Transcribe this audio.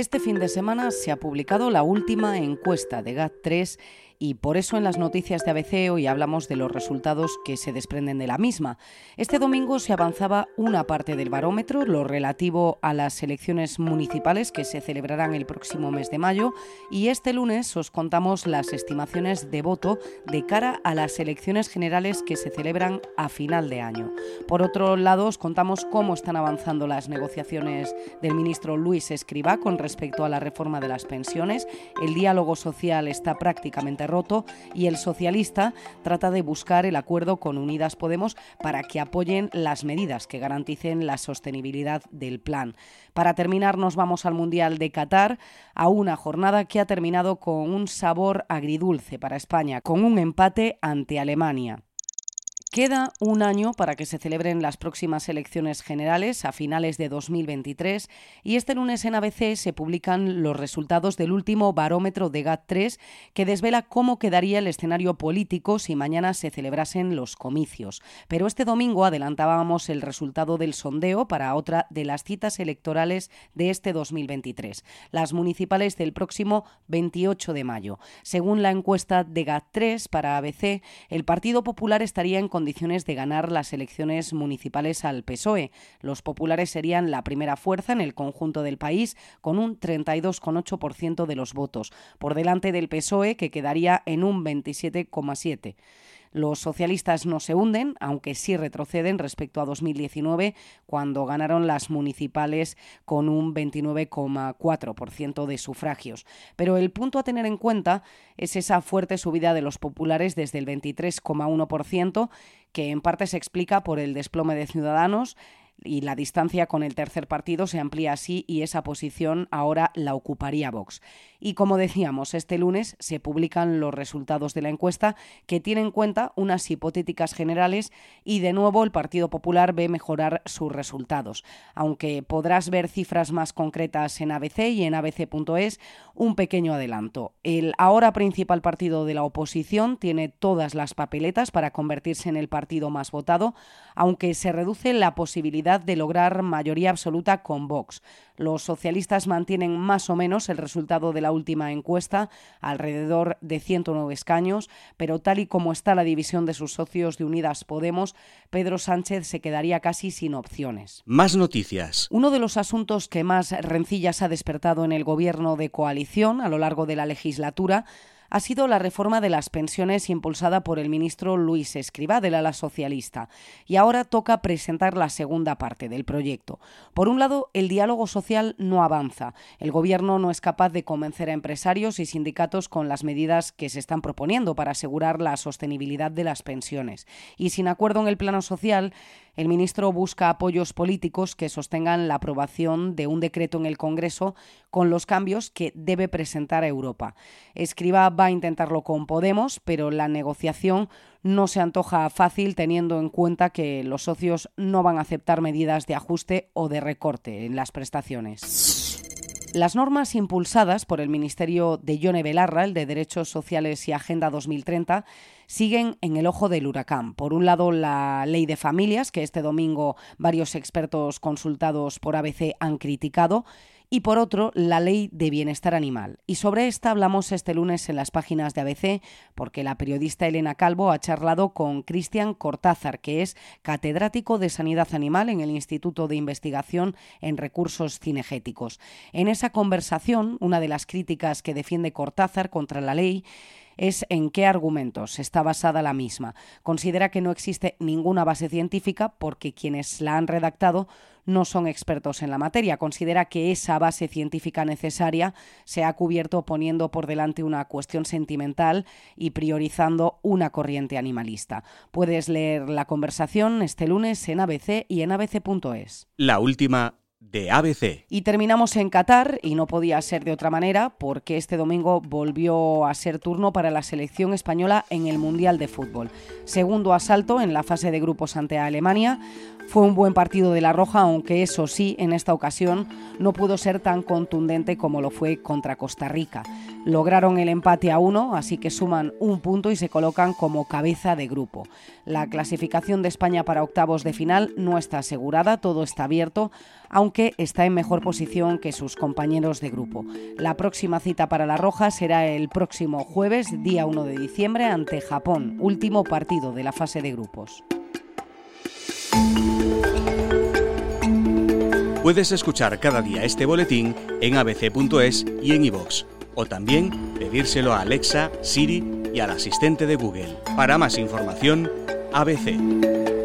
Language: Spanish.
Este fin de semana se ha publicado la última encuesta de GAT3 y por eso en las noticias de ABC hoy hablamos de los resultados que se desprenden de la misma. Este domingo se avanzaba una parte del barómetro, lo relativo a las elecciones municipales que se celebrarán el próximo mes de mayo y este lunes os contamos las estimaciones de voto de cara a las elecciones generales que se celebran a final de año. Por otro lado, os contamos cómo están avanzando las negociaciones del ministro Luis Escribá con respecto a la reforma de las pensiones. El diálogo social está prácticamente roto y el socialista trata de buscar el acuerdo con Unidas Podemos para que apoyen las medidas que garanticen la sostenibilidad del plan. Para terminar, nos vamos al Mundial de Qatar, a una jornada que ha terminado con un sabor agridulce para España, con un empate ante Alemania. Queda un año para que se celebren las próximas elecciones generales a finales de 2023 y este lunes en ABC se publican los resultados del último barómetro de GAT3 que desvela cómo quedaría el escenario político si mañana se celebrasen los comicios. Pero este domingo adelantábamos el resultado del sondeo para otra de las citas electorales de este 2023, las municipales del próximo 28 de mayo. Según la encuesta de GAT3 para ABC, el Partido Popular estaría en condiciones de ganar las elecciones municipales al PSOE. Los populares serían la primera fuerza en el conjunto del país con un 32,8% de los votos, por delante del PSOE que quedaría en un 27,7%. Los socialistas no se hunden, aunque sí retroceden respecto a 2019, cuando ganaron las municipales con un 29,4% de sufragios. Pero el punto a tener en cuenta es esa fuerte subida de los populares desde el 23,1%, que en parte se explica por el desplome de Ciudadanos, y la distancia con el tercer partido se amplía así y esa posición ahora la ocuparía Vox. Y como decíamos, este lunes se publican los resultados de la encuesta que tienen en cuenta unas hipotéticas generales y de nuevo el Partido Popular ve mejorar sus resultados. Aunque podrás ver cifras más concretas en ABC y en abc.es, un pequeño adelanto. El ahora principal partido de la oposición tiene todas las papeletas para convertirse en el partido más votado, aunque se reduce la posibilidad de lograr mayoría absoluta con Vox. Los socialistas mantienen más o menos el resultado de la última encuesta, alrededor de 109 escaños, pero tal y como está la división de sus socios de Unidas Podemos, Pedro Sánchez se quedaría casi sin opciones. Más noticias. Uno de los asuntos que más rencillas ha despertado en el gobierno de coalición a lo largo de la legislatura ha sido la reforma de las pensiones impulsada por el ministro Luis Escribá del ala socialista. Y ahora toca presentar la segunda parte del proyecto. Por un lado, el diálogo social no avanza. El Gobierno no es capaz de convencer a empresarios y sindicatos con las medidas que se están proponiendo para asegurar la sostenibilidad de las pensiones. Y sin acuerdo en el plano social, el ministro busca apoyos políticos que sostengan la aprobación de un decreto en el Congreso con los cambios que debe presentar a Europa. Escriba va a intentarlo con Podemos, pero la negociación no se antoja fácil teniendo en cuenta que los socios no van a aceptar medidas de ajuste o de recorte en las prestaciones. Las normas impulsadas por el Ministerio de Yone Belarra, el de Derechos Sociales y Agenda 2030, siguen en el ojo del huracán. Por un lado, la ley de familias, que este domingo varios expertos consultados por ABC han criticado, y por otro la Ley de Bienestar Animal. Y sobre esta hablamos este lunes en las páginas de ABC porque la periodista Elena Calvo ha charlado con Cristian Cortázar, que es catedrático de Sanidad Animal en el Instituto de Investigación en Recursos Cinegéticos. En esa conversación, una de las críticas que defiende Cortázar contra la ley es en qué argumentos está basada la misma. Considera que no existe ninguna base científica porque quienes la han redactado no son expertos en la materia. Considera que esa base científica necesaria se ha cubierto poniendo por delante una cuestión sentimental y priorizando una corriente animalista. Puedes leer la conversación este lunes en ABC y en abc.es. La última de ABC. Y terminamos en Qatar, y no podía ser de otra manera, porque este domingo volvió a ser turno para la selección española en el Mundial de Fútbol. Segundo asalto en la fase de grupos ante Alemania. Fue un buen partido de la Roja, aunque eso sí, en esta ocasión no pudo ser tan contundente como lo fue contra Costa Rica. Lograron el empate a uno, así que suman un punto y se colocan como cabeza de grupo. La clasificación de España para octavos de final no está asegurada, todo está abierto, aunque está en mejor posición que sus compañeros de grupo. La próxima cita para la Roja será el próximo jueves, día 1 de diciembre, ante Japón, último partido de la fase de grupos. Puedes escuchar cada día este boletín en abc.es y en iVoox, o también pedírselo a Alexa, Siri y al asistente de Google. Para más información, ABC.